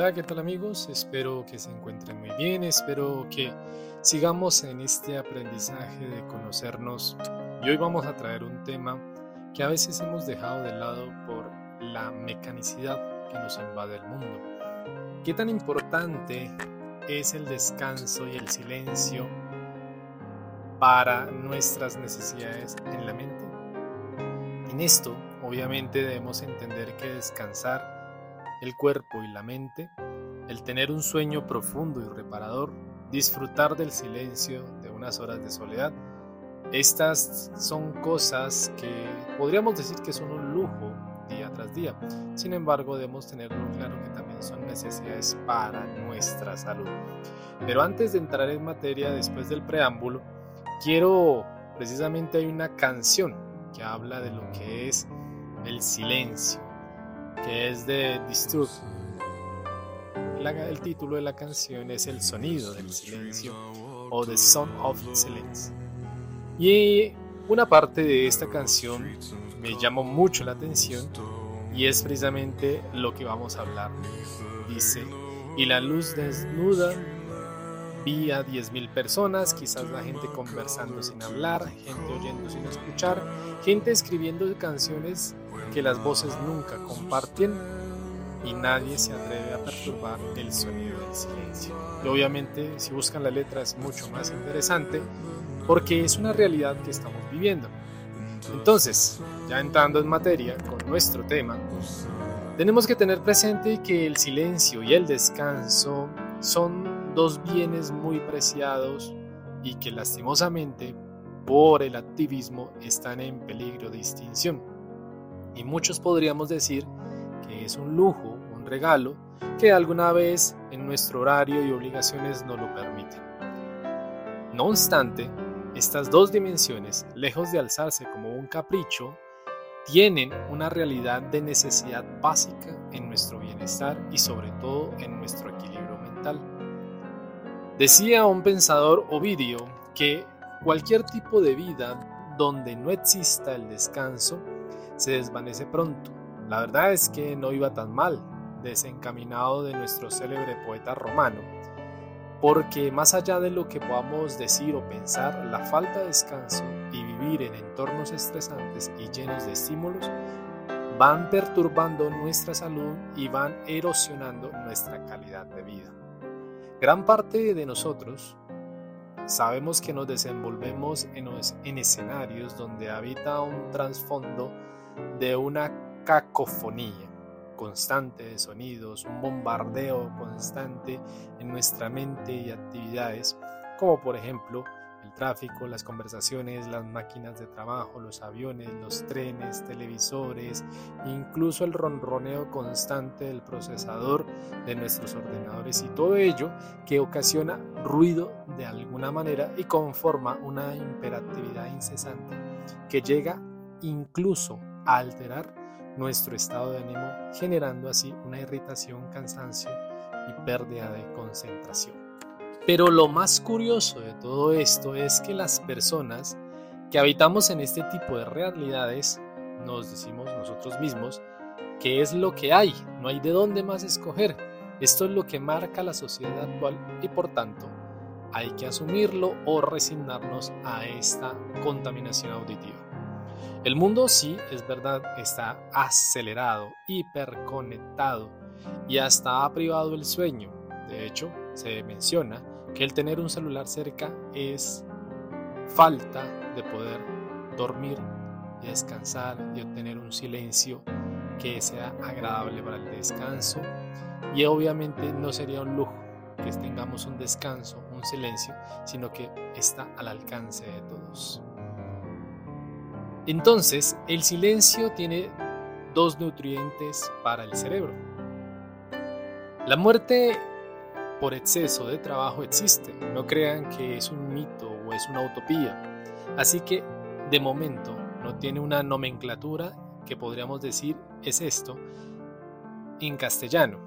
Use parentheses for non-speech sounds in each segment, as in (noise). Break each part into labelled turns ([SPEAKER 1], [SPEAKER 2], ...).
[SPEAKER 1] Hola, ¿qué tal amigos? Espero que se encuentren muy bien, espero que sigamos en este aprendizaje de conocernos y hoy vamos a traer un tema que a veces hemos dejado de lado por la mecanicidad que nos invade el mundo. ¿Qué tan importante es el descanso y el silencio para nuestras necesidades en la mente? En esto, obviamente, debemos entender que descansar el cuerpo y la mente, el tener un sueño profundo y reparador, disfrutar del silencio de unas horas de soledad, estas son cosas que podríamos decir que son un lujo día tras día. Sin embargo, debemos tenerlo claro que también son necesidades para nuestra salud. Pero antes de entrar en materia, después del preámbulo, quiero, precisamente hay una canción que habla de lo que es el silencio que es de Disturb. el título de la canción es El sonido del silencio o The Sound of Silence. Y una parte de esta canción me llamó mucho la atención y es precisamente lo que vamos a hablar. Dice, y la luz desnuda vi a 10.000 personas, quizás la gente conversando sin hablar, gente oyendo sin escuchar, gente escribiendo canciones que las voces nunca comparten y nadie se atreve a perturbar el sonido del silencio. Y obviamente si buscan la letra es mucho más interesante porque es una realidad que estamos viviendo. Entonces, ya entrando en materia con nuestro tema, tenemos que tener presente que el silencio y el descanso son dos bienes muy preciados y que lastimosamente por el activismo están en peligro de extinción. Y muchos podríamos decir que es un lujo, un regalo, que alguna vez en nuestro horario y obligaciones no lo permiten. No obstante, estas dos dimensiones, lejos de alzarse como un capricho, tienen una realidad de necesidad básica en nuestro bienestar y sobre todo en nuestro equilibrio mental. Decía un pensador Ovidio que cualquier tipo de vida donde no exista el descanso se desvanece pronto. La verdad es que no iba tan mal, desencaminado de nuestro célebre poeta romano, porque más allá de lo que podamos decir o pensar, la falta de descanso y vivir en entornos estresantes y llenos de estímulos van perturbando nuestra salud y van erosionando nuestra calidad de vida. Gran parte de nosotros sabemos que nos desenvolvemos en, en escenarios donde habita un trasfondo de una cacofonía constante de sonidos, un bombardeo constante en nuestra mente y actividades, como por ejemplo el tráfico, las conversaciones, las máquinas de trabajo, los aviones, los trenes, televisores, incluso el ronroneo constante del procesador de nuestros ordenadores y todo ello que ocasiona ruido de alguna manera y conforma una imperatividad incesante que llega incluso alterar nuestro estado de ánimo, generando así una irritación, cansancio y pérdida de concentración. Pero lo más curioso de todo esto es que las personas que habitamos en este tipo de realidades nos decimos nosotros mismos que es lo que hay, no hay de dónde más escoger. Esto es lo que marca la sociedad actual y por tanto hay que asumirlo o resignarnos a esta contaminación auditiva. El mundo sí, es verdad, está acelerado, hiperconectado y hasta ha privado el sueño. De hecho, se menciona que el tener un celular cerca es falta de poder dormir y descansar y obtener un silencio que sea agradable para el descanso y obviamente no sería un lujo que tengamos un descanso, un silencio, sino que está al alcance de todos. Entonces, el silencio tiene dos nutrientes para el cerebro. La muerte por exceso de trabajo existe, no crean que es un mito o es una utopía. Así que, de momento, no tiene una nomenclatura que podríamos decir es esto en castellano,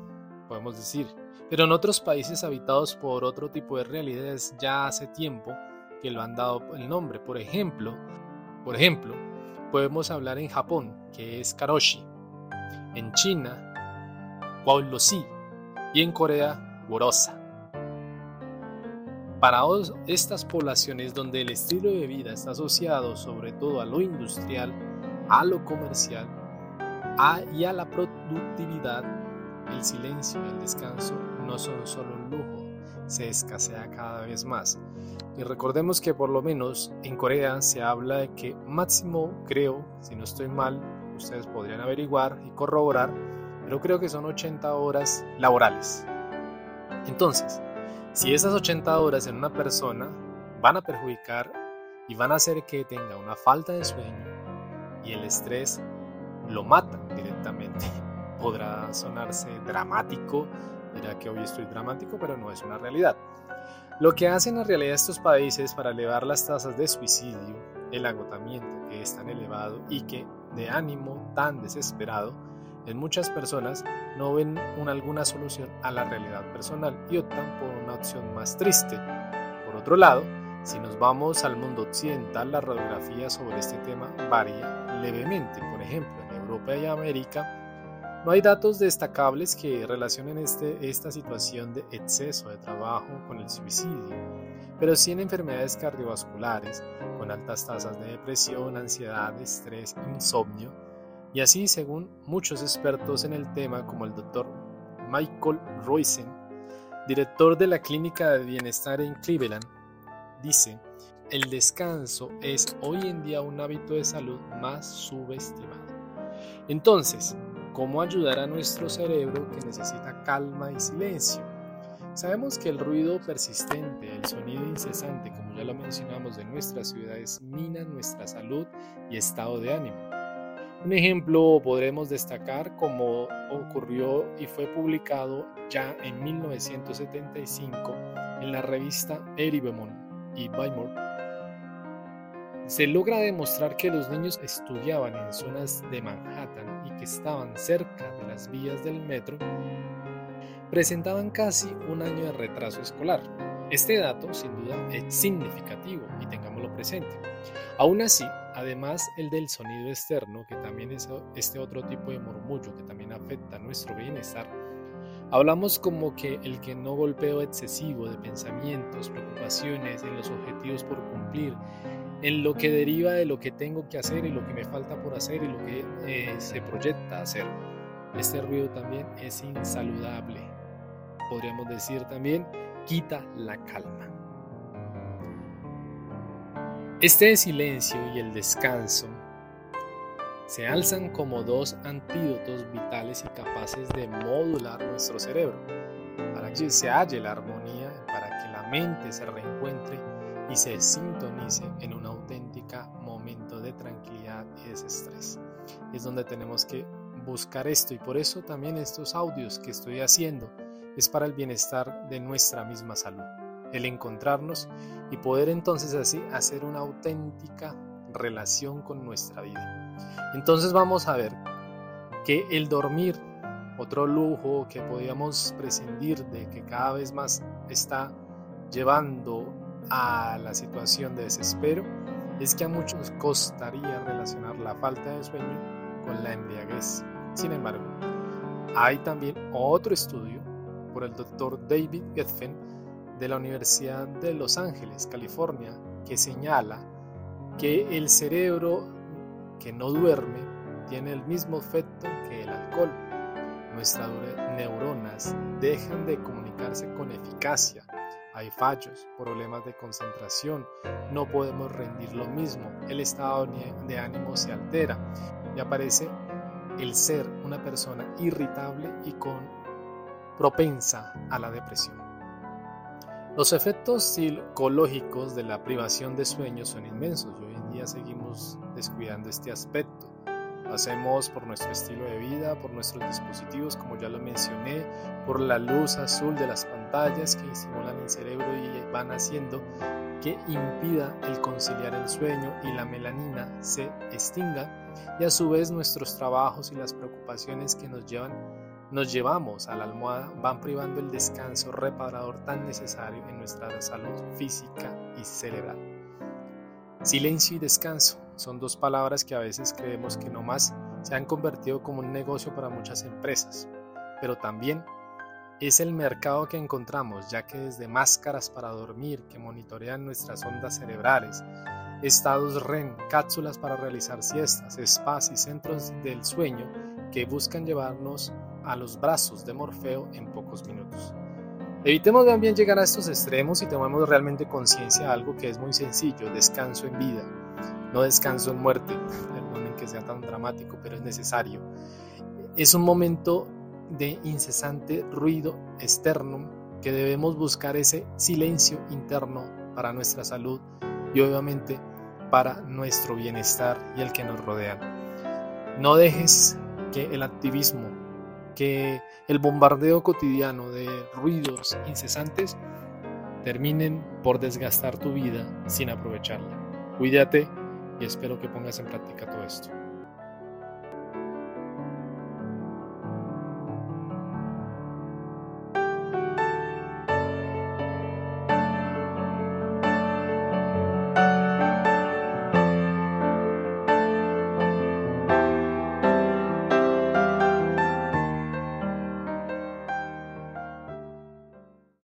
[SPEAKER 1] podemos decir. Pero en otros países habitados por otro tipo de realidades ya hace tiempo que lo han dado el nombre. Por ejemplo, por ejemplo, podemos hablar en Japón, que es Karoshi, en China, Waolosi, y en Corea, Worosa. Para estas poblaciones donde el estilo de vida está asociado sobre todo a lo industrial, a lo comercial y a la productividad, el silencio y el descanso no son solo un lujo, se escasea cada vez más. Y recordemos que por lo menos en Corea se habla de que máximo, creo, si no estoy mal, ustedes podrían averiguar y corroborar, pero creo que son 80 horas laborales. Entonces, si esas 80 horas en una persona van a perjudicar y van a hacer que tenga una falta de sueño y el estrés lo mata directamente, (laughs) podrá sonarse dramático, dirá que hoy estoy dramático, pero no es una realidad. Lo que hacen en realidad estos países para elevar las tasas de suicidio, el agotamiento que es tan elevado y que de ánimo tan desesperado, en muchas personas no ven una, alguna solución a la realidad personal y optan por una opción más triste. Por otro lado, si nos vamos al mundo occidental, la radiografía sobre este tema varía levemente. Por ejemplo, en Europa y América no hay datos destacables que relacionen este, esta situación de exceso de trabajo con el suicidio, pero sí en enfermedades cardiovasculares, con altas tasas de depresión, ansiedad, estrés, insomnio, y así, según muchos expertos en el tema, como el doctor Michael Roisen, director de la Clínica de Bienestar en Cleveland, dice, el descanso es hoy en día un hábito de salud más subestimado. Entonces, ¿cómo ayudar a nuestro cerebro que necesita calma y silencio? Sabemos que el ruido persistente, el sonido incesante, como ya lo mencionamos, de nuestras ciudades mina nuestra salud y estado de ánimo. Un ejemplo podremos destacar como ocurrió y fue publicado ya en 1975 en la revista Eribemon y Weimar. Se logra demostrar que los niños estudiaban en zonas de Manhattan y que estaban cerca de las vías del metro presentaban casi un año de retraso escolar. Este dato sin duda es significativo y tengámoslo presente. Aún así, Además, el del sonido externo, que también es este otro tipo de murmullo que también afecta nuestro bienestar, hablamos como que el que no golpeo excesivo de pensamientos, preocupaciones en los objetivos por cumplir, en lo que deriva de lo que tengo que hacer y lo que me falta por hacer y lo que eh, se proyecta hacer. Este ruido también es insaludable. Podríamos decir también, quita la calma. Este silencio y el descanso se alzan como dos antídotos vitales y capaces de modular nuestro cerebro, para que se halle la armonía, para que la mente se reencuentre y se sintonice en un auténtica momento de tranquilidad y desestrés. Es donde tenemos que buscar esto y por eso también estos audios que estoy haciendo es para el bienestar de nuestra misma salud el encontrarnos y poder entonces así hacer una auténtica relación con nuestra vida. Entonces vamos a ver que el dormir, otro lujo que podíamos prescindir de que cada vez más está llevando a la situación de desespero, es que a muchos costaría relacionar la falta de sueño con la embriaguez. Sin embargo, hay también otro estudio por el doctor David Getfen de la Universidad de Los Ángeles, California, que señala que el cerebro que no duerme tiene el mismo efecto que el alcohol. Nuestras neuronas dejan de comunicarse con eficacia. Hay fallos, problemas de concentración, no podemos rendir lo mismo, el estado de ánimo se altera y aparece el ser una persona irritable y con propensa a la depresión. Los efectos psicológicos de la privación de sueño son inmensos y hoy en día seguimos descuidando este aspecto. Lo hacemos por nuestro estilo de vida, por nuestros dispositivos, como ya lo mencioné, por la luz azul de las pantallas que estimulan el cerebro y van haciendo que impida el conciliar el sueño y la melanina se extinga y a su vez nuestros trabajos y las preocupaciones que nos llevan nos llevamos a la almohada van privando el descanso reparador tan necesario en nuestra salud física y cerebral. Silencio y descanso son dos palabras que a veces creemos que no más se han convertido como un negocio para muchas empresas, pero también es el mercado que encontramos, ya que desde máscaras para dormir que monitorean nuestras ondas cerebrales, estados REM, cápsulas para realizar siestas, spas y centros del sueño que buscan llevarnos a los brazos de Morfeo en pocos minutos. Evitemos también llegar a estos extremos y tomemos realmente conciencia de algo que es muy sencillo, descanso en vida, no descanso en muerte, (laughs) perdonen que sea tan dramático, pero es necesario. Es un momento de incesante ruido externo que debemos buscar ese silencio interno para nuestra salud y obviamente para nuestro bienestar y el que nos rodea. No dejes que el activismo, que el bombardeo cotidiano de ruidos incesantes terminen por desgastar tu vida sin aprovecharla. Cuídate y espero que pongas en práctica todo esto.